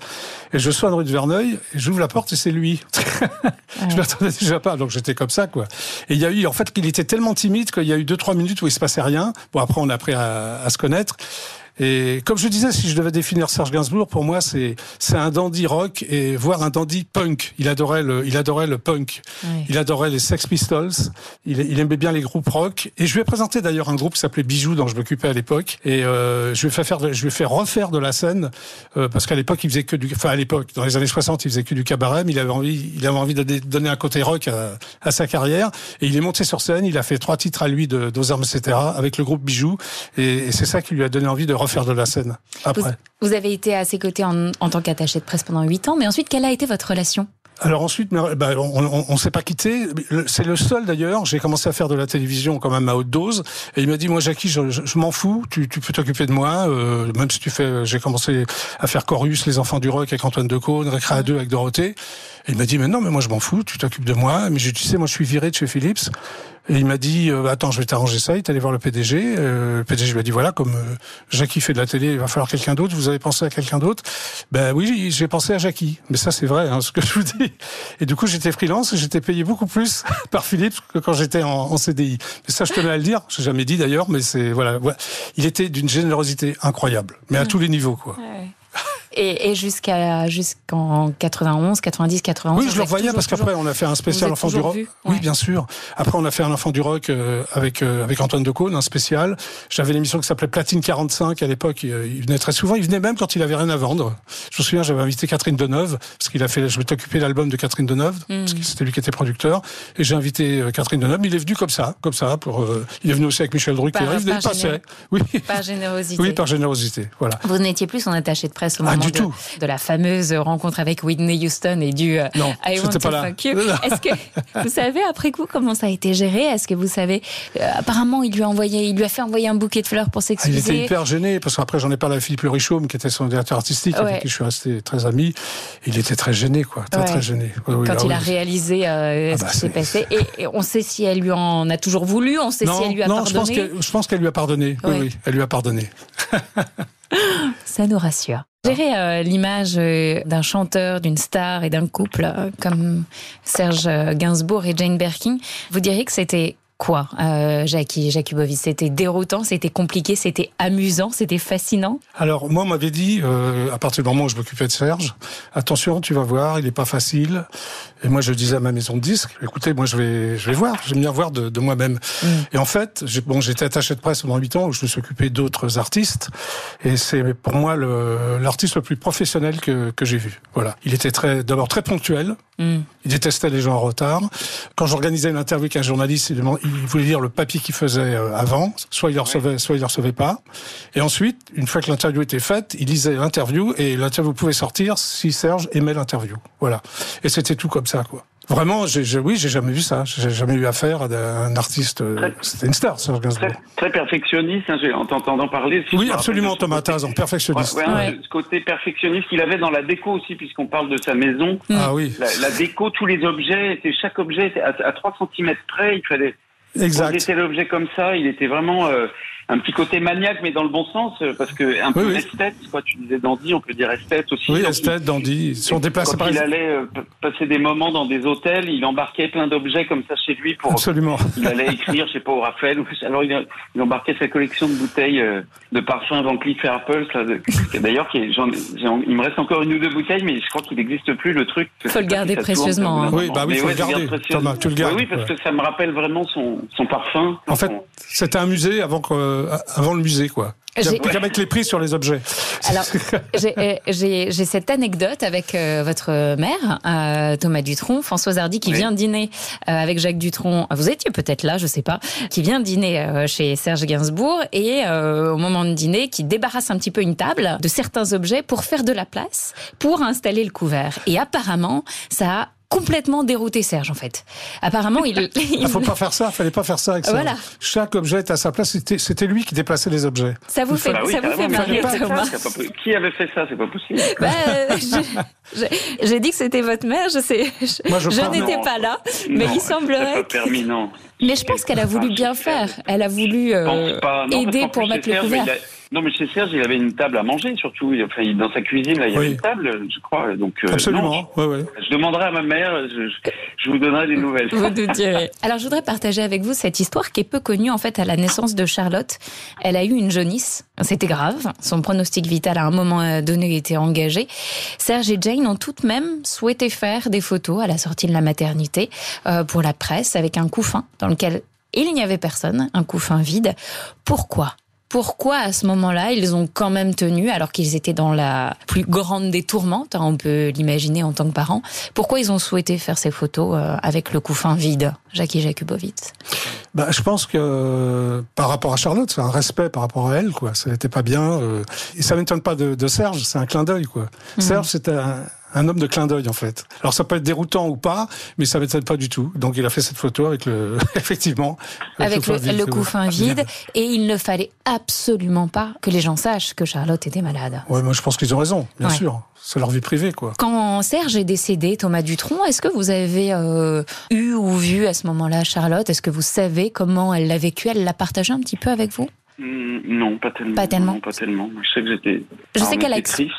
Et je sois rue de Verneuil, et j'ouvre la porte et c'est lui. je m'attendais déjà pas, donc j'étais comme ça quoi. Et il y a eu en fait qu'il était tellement timide qu'il y a eu deux trois minutes où il se passait rien. Bon après on a appris à, à se connaître. Et comme je disais, si je devais définir Serge Gainsbourg, pour moi, c'est c'est un dandy rock et voire un dandy punk. Il adorait le il adorait le punk. Il adorait les Sex Pistols. Il, il, aimait bien les groupes rock. Et je lui ai présenté d'ailleurs un groupe qui s'appelait Bijoux, dont je m'occupais à l'époque. Et euh, je lui ai fait faire, je lui ai fait refaire de la scène euh, parce qu'à l'époque, il faisait que du, enfin à l'époque, dans les années 60, il faisait que du cabaret. Mais il avait envie, il avait envie de donner un côté rock à, à sa carrière. Et il est monté sur scène. Il a fait trois titres à lui de armes, etc. avec le groupe Bijoux. Et, et c'est ça qui lui a donné envie de refaire de la scène après. Vous, avez été à ses côtés en, en tant qu'attaché de presse pendant 8 ans, mais ensuite, quelle a été votre relation? Alors ensuite, bah, on, on, s'est pas quitté. C'est le seul d'ailleurs. J'ai commencé à faire de la télévision quand même à haute dose. Et il m'a dit, moi, Jackie, je, je, m'en fous. Tu, tu peux t'occuper de moi. Euh, même si tu fais, j'ai commencé à faire Chorus, les enfants du rock avec Antoine Decaune, Récréa 2 avec Dorothée. Et il m'a dit, mais non, mais moi je m'en fous, tu t'occupes de moi. Mais je tu sais, moi je suis viré de chez Philips. Et il m'a dit, euh, attends, je vais t'arranger ça. Il est allé voir le PDG. Euh, le PDG lui a dit, voilà, comme euh, Jackie fait de la télé, il va falloir quelqu'un d'autre. Vous avez pensé à quelqu'un d'autre? Ben oui, j'ai pensé à Jackie. Mais ça, c'est vrai, hein, ce que je vous dis. Et du coup, j'étais freelance et j'étais payé beaucoup plus par Philips que quand j'étais en, en, CDI. Mais ça, je tenais à le dire. J'ai jamais dit d'ailleurs, mais c'est voilà, voilà. Il était d'une générosité incroyable, mais à tous les niveaux, quoi. Ouais. Et, et jusqu'à jusqu'en 91, 90, 91. Oui, je le voyais parce qu'après on a fait un spécial enfant du rock. Oui, bien sûr. Après on a fait un enfant du rock euh, avec euh, avec Antoine Decaune, un spécial. J'avais l'émission qui s'appelait Platine 45 à l'époque. Il, il, venait très souvent. Il venait même quand il avait rien à vendre. Je me souviens, j'avais invité Catherine Deneuve parce qu'il a fait. Je m'étais occupé de l'album de Catherine Deneuve mm. parce que c'était lui qui était producteur. Et j'ai invité euh, Catherine Deneuve. Il est venu comme ça, comme ça. Pour. Euh, il est venu aussi avec Michel Drucker. Par, il venait par. Oui. Par générosité. Oui, par générosité. Voilà. Vous n'étiez plus son attaché de presse au ah, moment du de, tout. de la fameuse rencontre avec Whitney Houston et du euh, non, I Want to pas là. Fuck You. Est-ce que vous savez après coup comment ça a été géré? Est-ce que vous savez euh, Apparemment, il lui a envoyé, il lui a fait envoyer un bouquet de fleurs pour Ah, il s'excuser. était hyper gêné parce qu'après j'en ai parlé à Philippe Le Richaume qui était son directeur artistique Ouais. avec qui je suis resté très ami. Il était très gêné quoi, très Ouais. très gêné. Oui, oui, Quand ah il oui. a réalisé euh, Ah ce bah, qui s'est passé, et, et on sait si elle lui en a toujours voulu, on sait non, si elle lui a non, pardonné. qu'elle je pense qu'elle lui a pardonné. Ouais. Oui, oui, elle lui a pardonné. Ça nous rassure. Gérer euh, l'image euh, d'un chanteur, d'une star et d'un couple euh, comme Serge euh, Gainsbourg et Jane Birkin, vous diriez que c'était quoi, euh, Jackie Jakubovic C'était déroutant, c'était compliqué, c'était amusant, c'était fascinant? Alors moi on m'avait dit euh, à partir du moment où je m'occupais de Serge, attention, tu vas voir, il est pas facile. Et moi je disais à ma maison de disques, écoutez, moi je vais je vais voir, j'aime bien voir de, de moi-même. Mm. Et en fait, bon, j'étais attaché de presse pendant huit ans où je me suis occupé d'autres artistes. Et c'est pour moi l'artiste le plus professionnel que, que j'ai vu. Voilà, il était très d'abord très ponctuel. Mm. Il détestait les gens en retard. Quand j'organisais une interview avec un journaliste, il, demandait- il voulait lire le papier qu'il faisait euh, avant. Soit il le recevait, soit il le recevait pas. Et ensuite, une fois que l'interview était faite, il lisait l'interview et l'interview pouvait sortir si Serge aimait l'interview. Voilà. Et c'était tout comme ça, quoi. Vraiment, j'ai, j'ai- oui, j'ai jamais vu ça. J'ai jamais eu affaire à un artiste. euh, C'était une star, Serge Gainsbourg. Très, très perfectionniste, hein, j'ai- en t'entendant parler. si Oui, me absolument, Thomas Tazan, perfectionniste. Ouais, ouais, Ouais. Ce côté perfectionniste qu'il avait dans la déco aussi, puisqu'on parle de sa maison. Ah oui, La, la déco, tous les objets, chaque objet était à, à 3 cm près. Il fallait exact. poser tel objet comme ça. Il était vraiment euh, un petit côté maniaque, mais dans le bon sens, euh, parce que un peu Oui, esthète, quoi. Tu disais Dandy, on peut dire esthète aussi. Oui, esthète, dandy. Ils sont il- déplacés Quand par il allait euh, passer des moments dans des hôtels, il embarquait plein d'objets comme ça chez lui pour Absolument. il allait écrire, je sais pas, au Raphaël. Alors il, il embarquait sa collection de bouteilles euh, de parfums Van Cleef Arpels. D'ailleurs, il me reste encore une ou deux bouteilles, mais je crois qu'il n'existe plus le truc. Faut le garder si tourne, précieusement, ça, hein. Oui, bah oui, Mais faut ouais, le garder, précieusement. Thomas, tu le gardes, Oui, oui, parce ouais. que ça me rappelle vraiment son, son parfum. En fait, Son- c'était un musée avant, que, avant le musée, quoi. J'ai- Avec les prix sur les objets. Alors, j'ai- euh, j'ai cette anecdote avec euh, votre mère, euh, Thomas Dutronc, Françoise Hardy, qui Oui. vient dîner euh, avec Jacques Dutronc. Vous étiez peut-être là, je sais pas. Qui vient dîner euh, chez Serge Gainsbourg et euh, au moment de dîner, qui débarrasse un petit peu une table de certains objets pour faire de la place, pour installer le couvert. Et apparemment, ça a complètement dérouté Serge en fait. Apparemment, il, Il il- faut pas faire ça, fallait pas faire ça avec ça. Voilà. Chaque objet était à sa place, c'était- c'était lui qui déplaçait les objets. ça vous fait, Bah oui, ça vous fait marrer, pas- Thomas. pas. Qui avait fait ça C'est pas possible. Bah, euh, je- je- J'ai dit que c'était votre mère, je sais. Je, Moi, je n'étais Non. pas là, mais Non, il C'est pas semblerait. que- permis, non. Mais je pense qu'elle a voulu bien faire. Elle a voulu Je euh, pas. Non, aider pour mettre le Serge, couvert. Non, mais chez Serge, il avait une table à manger, surtout. Enfin, dans sa cuisine, là, il y avait Oui. une table, je crois. Donc, euh, non, Absolument. Ouais, ouais. je demanderai à ma mère, je, je- je vous donnerai des nouvelles. Vous nous direz. Alors, je voudrais partager avec vous cette histoire qui est peu connue. En fait, à la naissance de Charlotte, elle a eu une jaunisse. C'était grave. Son pronostic vital, à un moment euh, donné, était engagé. Serge et Jane ont tout de même souhaité faire des photos à la sortie de la maternité euh, pour la presse avec un couffin dans lequel il n'y avait personne, un couffin vide. Pourquoi? Pourquoi à ce moment-là ils ont quand même tenu, alors qu'ils étaient dans la plus grande des tourmentes, hein, on peut l'imaginer en tant que parents, pourquoi ils ont souhaité faire ces photos euh, avec le couffin vide, Jackie Jakubowicz? Bah, je pense que euh, par rapport à Charlotte, c'est un respect par rapport à elle, quoi. Ça n'était pas bien. euh, et ça m'étonne pas de, de Serge, c'est un clin d'œil, quoi. Serge, c'était un, un homme de clin d'œil, en fait. Alors ça peut être déroutant ou pas, mais ça m'étonne pas du tout. Donc il a fait cette photo avec le, effectivement, Avec le, couffin vide, le couffin vide, et il ne fallait absolument pas que les gens sachent que Charlotte était malade. Ouais, moi je pense qu'ils ont raison, bien Ouais. sûr. c'est leur vie privée, quoi. Quand Serge est décédé, Thomas Dutronc, est-ce que vous avez euh, eu ou vu à ce moment-là Charlotte? Est-ce que vous savez comment elle l'a vécu? Elle l'a partagé un petit peu avec vous? Non, pas tellement. Pas tellement. Non, pas tellement. Je sais que j'étais. Je sais qu'elle a triste.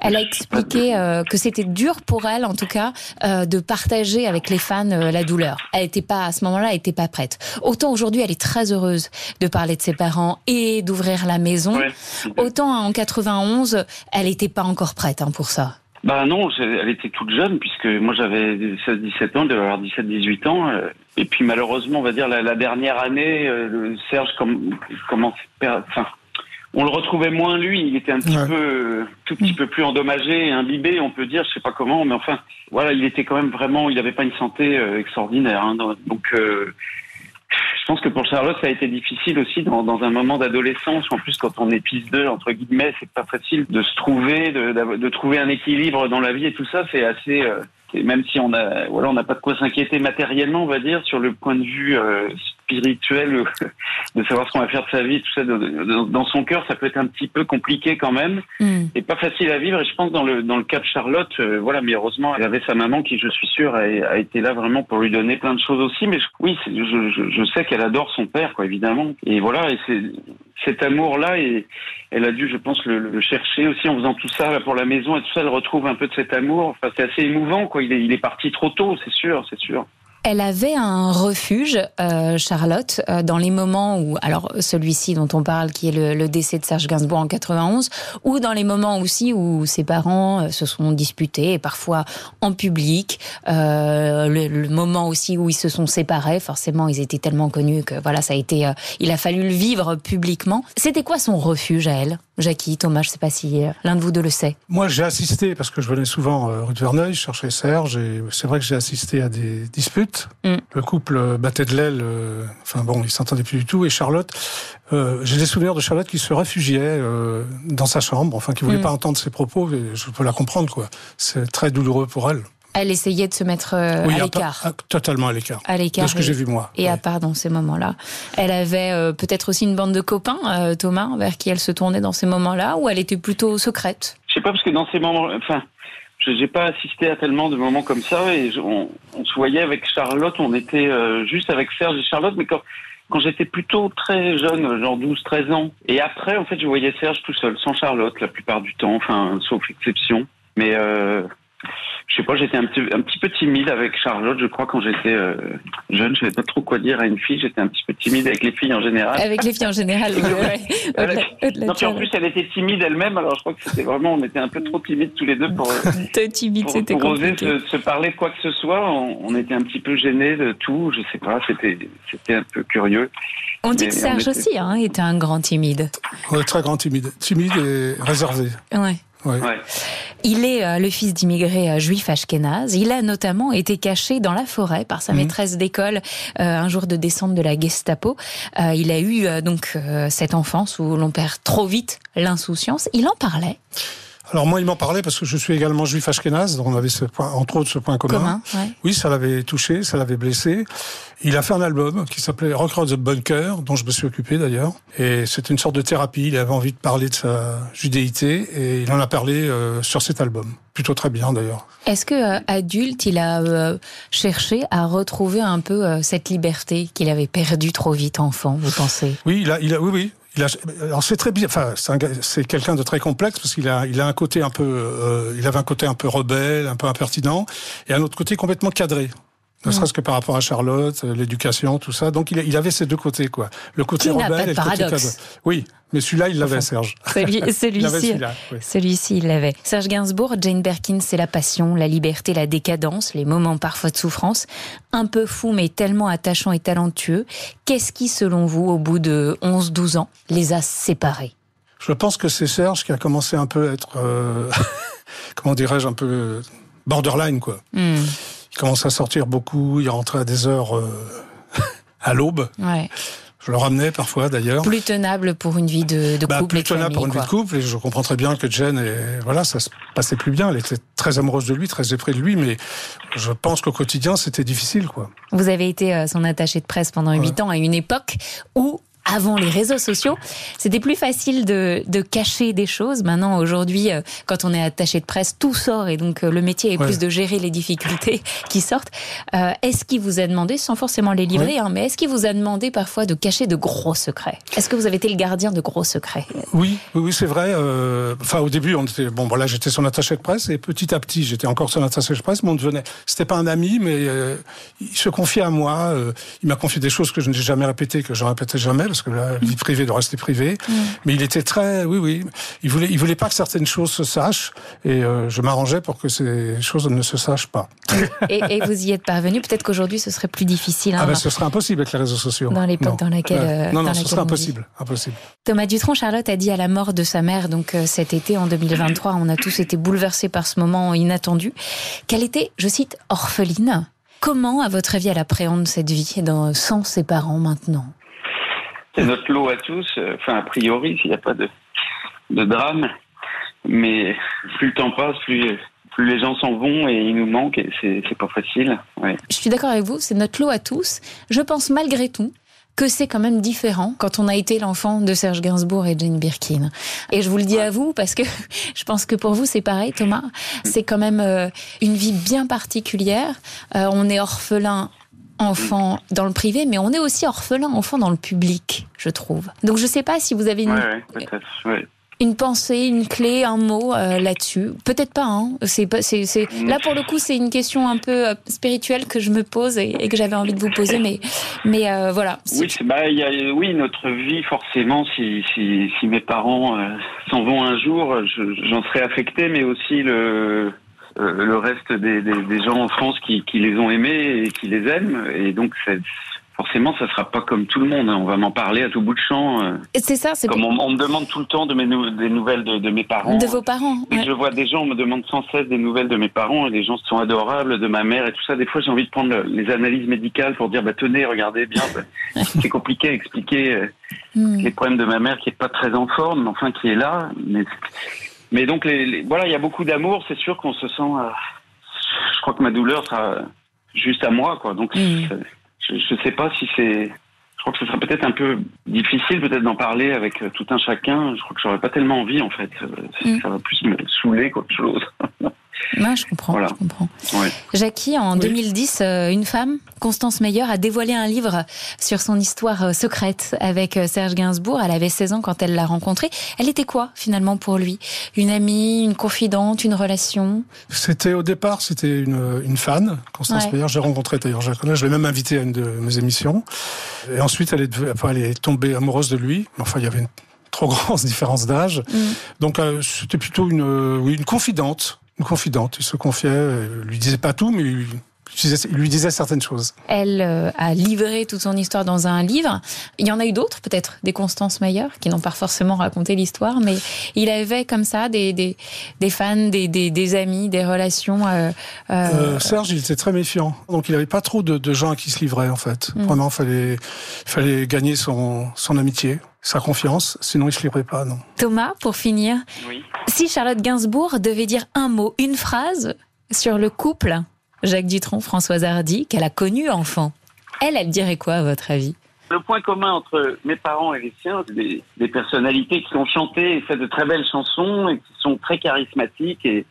Elle a expliqué euh, que c'était dur pour elle, en tout cas, euh, de partager avec les fans euh, la douleur. Elle était pas à ce moment-là, elle était pas prête. Autant aujourd'hui, elle est très heureuse de parler de ses parents et d'ouvrir la maison. Ouais. Autant en 91, elle n'était pas encore prête hein, pour ça. Bah non, elle était toute jeune puisque moi j'avais 16-17 ans, elle devait avoir 17-18 ans. euh, et puis malheureusement, on va dire la, la dernière année, euh, Serge comme commence, enfin, on le retrouvait moins lui. Il était un petit Ouais. peu, tout petit peu plus endommagé, imbibé, on peut dire, je sais pas comment, mais enfin, voilà, il était quand même vraiment, il n'avait pas une santé euh, extraordinaire. hein, donc euh, je pense que pour Charlotte, ça a été difficile aussi dans, dans un moment d'adolescence. En plus, quand on est pisse d'eux, entre guillemets, c'est pas facile de se trouver, de, de trouver un équilibre dans la vie et tout ça. C'est assez. euh, même si on a, voilà, on n'a pas de quoi s'inquiéter matériellement, on va dire, sur le point de vue euh, spirituel, euh, de savoir ce qu'on va faire de sa vie, tout ça, de- de- dans son cœur, ça peut être un petit peu compliqué quand même Hmm. et pas facile à vivre. Et je pense dans le dans le cas de Charlotte, euh, voilà, mais heureusement, elle avait sa maman qui, je suis sûr, a, a été là vraiment pour lui donner plein de choses aussi. Mais je- oui, je, je, je sais qu'elle adore son père, quoi, évidemment. Et voilà, et c'est cet amour-là, et elle a dû, je pense, le, le chercher aussi en faisant tout ça là, pour la maison et tout ça. Elle retrouve un peu de cet amour. Enfin, c'est assez émouvant, quoi. Il est, il est parti trop tôt, c'est sûr, c'est sûr. Elle avait un refuge, euh, Charlotte, euh, dans les moments où, alors celui-ci dont on parle, qui est le, le décès de Serge Gainsbourg en 91, ou dans les moments aussi où ses parents euh, se sont disputés, et parfois en public, euh, le, le moment aussi où ils se sont séparés, forcément ils étaient tellement connus que voilà, ça a été, euh, il a fallu le vivre publiquement. C'était quoi son refuge à elle, Jackie, Thomas, je sais pas si euh, l'un de vous deux le sait. Moi, j'ai assisté, parce que je venais souvent rue de Verneuil, je cherchais Serge, et c'est vrai que j'ai assisté à des disputes. Mm. Le couple battait de l'aile, enfin bon, ils s'entendaient plus du tout, et Charlotte, j'ai des souvenirs de Charlotte qui se réfugiait dans sa chambre, enfin qui voulait Mm. pas entendre ses propos, et je peux la comprendre, quoi. C'est très douloureux pour elle. Elle essayait de se mettre euh, Oui, à l'écart. totalement à l'écart. À l'écart. De ce que j'ai vu moi. Et à part dans ces moments-là. Elle avait euh, peut-être aussi une bande de copains, euh, Thomas, vers qui elle se tournait dans ces moments-là, ou elle était plutôt secrète? Je sais pas parce que dans ces moments, enfin, je j'ai pas assisté à tellement de moments comme ça et je- on, on se voyait avec Charlotte, on était euh, juste avec Serge et Charlotte, mais quand quand j'étais plutôt très jeune, genre 12-13 ans, et après en fait je voyais Serge tout seul, sans Charlotte la plupart du temps, enfin sauf exception, mais euh, je sais pas, j'étais un petit, un petit peu timide avec Charlotte, je crois, quand j'étais euh, jeune. Je savais pas trop quoi dire à une fille. J'étais un petit peu timide avec les filles en général. Avec les filles en général. ouais, ouais. Au-delà non, puis en plus, elle était timide elle-même, alors je crois que c'était vraiment, on était un peu trop timides tous les deux pour, euh, T'es timide, pour, c'était pour oser se, se parler de quoi que ce soit. On, on était un petit peu gênés de tout, je sais pas, c'était, c'était un peu curieux. On dit mais que Serge était- aussi hein, était un grand timide. Ouais, très grand timide. Timide et réservé. Ouais. Ouais. Ouais. Il est euh, le fils d'immigrés euh, juifs ashkénazes. Il a notamment été caché dans la forêt par sa Mhm. maîtresse d'école euh, un jour de décembre de la Gestapo. Euh, il a eu euh, donc euh, cette enfance où l'on perd trop vite l'insouciance. Il en parlait. Alors moi, il m'en parlait parce que je suis également juif ashkénaze, donc on avait ce point, entre autres ce point commun. Commun, ouais. Oui, ça l'avait touché, ça l'avait blessé. Il a fait un album qui s'appelait Rock Road the Bunker, dont je me suis occupé d'ailleurs. Et c'était une sorte de thérapie. Il avait envie de parler de sa judéité et il en a parlé euh, sur cet album. Plutôt très bien d'ailleurs. Est-ce que euh, adulte, il a euh, cherché à retrouver un peu euh, cette liberté qu'il avait perdue trop vite enfant, vous pensez? Oui, il a, il a, oui, oui. Il a, alors c'est très bien. Enfin, c'est quelqu'un de très complexe parce qu'il a, il a un côté un peu, euh, il avait un côté un peu rebelle, un peu impertinent, et un autre côté complètement cadré. Ne serait-ce que par rapport à Charlotte, euh, l'éducation, tout ça. Donc il, avait ces deux côtés, quoi. Le côté Qui rebelle pas de et le côté paradoxe. cadré. Oui, mais celui-là, il l'avait, Enfin, Serge. Celui, celui-ci, celui-là, oui. celui-ci, il l'avait. Serge Gainsbourg, Jane Birkin, c'est la passion, la liberté, la décadence, les moments parfois de souffrance. Un peu fou, mais tellement attachant et talentueux. Qu'est-ce qui, selon vous, au bout de 11-12 ans, les a séparés? Je pense que c'est Serge qui a commencé un peu à être, euh, comment dirais-je, un peu borderline, quoi. Hmm, Il commençait à sortir beaucoup, il rentrait à des heures euh, à l'aube. ouais. Je le ramenais parfois d'ailleurs. Plus tenable pour une vie de, de Bah, couple plus tenable famille, pour une vie de couple, et je comprends très bien que Jen, et, voilà, ça se passait plus bien. Elle était très amoureuse de lui, très épris de lui, mais je pense qu'au quotidien, c'était difficile, quoi. Vous avez été euh, son attaché de presse pendant huit ans à une époque où avant les réseaux sociaux, c'était plus facile de, de cacher des choses. Maintenant, aujourd'hui, euh, quand on est attaché de presse, tout sort et donc euh, le métier est Ouais. plus de gérer les difficultés qui sortent. Euh, est-ce qu'il vous a demandé, sans forcément les livrer, hein, mais est-ce qu'il vous a demandé parfois de cacher de gros secrets? Est-ce que vous avez été le gardien de gros secrets? Oui, oui, c'est vrai. euh, Enfin, au début, on était bon. Voilà, j'étais son attaché de presse et petit à petit, j'étais encore son attaché de presse. Mais on devenait. C'était pas un ami, mais euh, il se confiait à moi. il m'a confié des choses que je n'ai jamais répétées, que je répétais jamais, parce que la vie privée doit rester privée. Mais il était très, oui, oui. Il voulait, il voulait pas que certaines choses se sachent, et euh, je m'arrangeais pour que ces choses ne se sachent pas. et, et vous y êtes parvenu. Peut-être qu'aujourd'hui, ce serait plus difficile. hein, Ah ben, ce serait impossible avec les réseaux sociaux. Dans l'époque dans laquelle, euh, non, dans non, laquelle ce serait impossible, impossible. Thomas Dutronc, Charlotte a dit à la mort de sa mère, donc euh, cet été en 2023, on a tous été bouleversés par ce moment inattendu, qu'elle était, je cite, orpheline. Comment, à votre avis, elle appréhende cette vie dans, sans ses parents maintenant? C'est notre lot à tous. euh, Enfin, a priori, s'il n'y a pas de, de drame. Mais plus le temps passe, plus, plus les gens s'en vont et ils nous manquent et c'est c'est pas facile. Ouais. Je suis d'accord avec vous, c'est notre lot à tous. Je pense malgré tout que c'est quand même différent quand on a été l'enfant de Serge Gainsbourg et Jane Birkin. Et je vous le dis à vous parce que je pense que pour vous c'est pareil, Thomas. C'est quand même euh, une vie bien particulière. Euh, on est orphelin enfant dans le privé, mais on est aussi orphelin enfant dans le public, je trouve. Donc je sais pas si vous avez une, Ouais, ouais, peut-être. Ouais. une pensée, une clé, un mot euh, là-dessus. Peut-être pas. Hein. C'est c'est... Là pour le coup, c'est une question un peu euh, spirituelle que je me pose et, et que j'avais envie de vous poser, mais mais euh, voilà. Oui, c'est- bah, il y a, oui, notre vie, forcément, si, si, si mes parents s'en vont un jour, je- j'en serai affecté, mais aussi le, euh, le reste des, des, des gens en France qui, qui les ont aimés et qui les aiment. Et donc, forcément, ça sera pas comme tout le monde. hein. On va m'en parler à tout bout de champ. euh. C'est ça. C'est Comme on, on me demande tout le temps de mes nou- des nouvelles de, de mes parents. de vos parents. Ouais. je vois des gens, on me demande sans cesse des nouvelles de mes parents et les gens sont adorables, de ma mère et tout ça. Des fois, j'ai envie de prendre le- les analyses médicales pour dire, bah, tenez, regardez bien. bah, c'est compliqué à expliquer euh, Hmm. les problèmes de ma mère qui est pas très en forme, mais enfin qui est là. Mais, mais donc, les, les- voilà, il y a beaucoup d'amour. C'est sûr qu'on se sent. euh, je crois que ma douleur sera juste à moi, quoi. Donc, Mm. je, je sais pas si c'est. Je crois que ce sera peut-être un peu difficile, peut-être d'en parler avec euh, tout un chacun. Je crois que j'aurais pas tellement envie, en fait. Euh, Mm. Ça va plus me saouler qu'autre chose. Ouais, je comprends. Voilà. Je comprends. Ouais. Jackie, en Oui. 2010, euh, une femme, Constance Meyer, a dévoilé un livre sur son histoire euh, secrète avec euh, Serge Gainsbourg. Elle avait 16 ans quand elle l'a rencontré. Elle était quoi finalement pour lui? Une amie, une confidente, une relation? C'était au départ, c'était une, une fan, Constance Ouais. Meyer. J'ai rencontré d'ailleurs, je la connais. Je l'ai même invitée à une de mes émissions. Et ensuite, elle est, elle tombée amoureuse de lui. Mais Enfin, il y avait une trop grande différence d'âge. Mm. Donc, euh, c'était plutôt une, euh, oui, une confidente. Confidente. Il se confiait, euh, lui disait pas tout, mais il, il lui disait certaines choses. Elle euh, a livré toute son histoire dans un livre. Il y en a eu d'autres, peut-être, des Constance Meyer, qui n'ont pas forcément raconté l'histoire, mais il avait comme ça des, des, des fans, des, des, des amis, des relations. euh, euh, Euh, Serge, il était très méfiant. Donc, il avait pas trop de, de gens à qui se livrer, en fait. Mm. Vraiment, fallait, fallait gagner son, son amitié, sa confiance. Sinon, il se livrait pas, non. Thomas, pour finir, Oui. si Charlotte Gainsbourg devait dire un mot, une phrase sur le couple Jacques Dutronc, Françoise Hardy, qu'elle a connu enfant, elle, elle dirait quoi à votre avis? Le point commun entre mes parents et les siens, des, des personnalités qui ont chanté et fait de très belles chansons et qui sont très charismatiques et,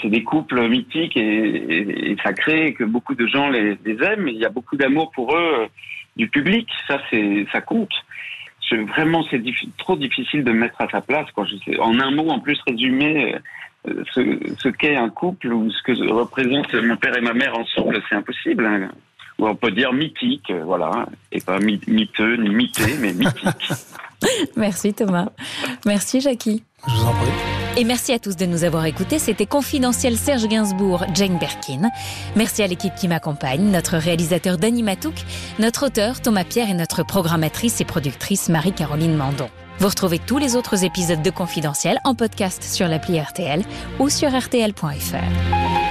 c'est des couples mythiques et, sacrés que beaucoup de gens les, aiment. Il y a beaucoup d'amour pour eux euh, du public, ça c'est ça compte. Vraiment, c'est trop difficile de me mettre à sa place. Je sais, en un mot, en plus, résumer euh, ce, ce qu'est un couple ou ce que représente mon père et ma mère ensemble, c'est impossible. hein. Ou on peut dire mythique, euh, voilà, et pas miteux ni mité, mais mythique. Merci Thomas. Merci Jackie. Je vous en prie. Et merci à tous de nous avoir écoutés. C'était Confidentiel Serge Gainsbourg, Jane Birkin. Merci à l'équipe qui m'accompagne, notre réalisateur Danny Matouk, notre auteur Thomas Pierre et notre programmatrice et productrice Marie-Caroline Mandon. Vous retrouvez tous les autres épisodes de Confidentiel en podcast sur l'appli RTL ou sur rtl.fr.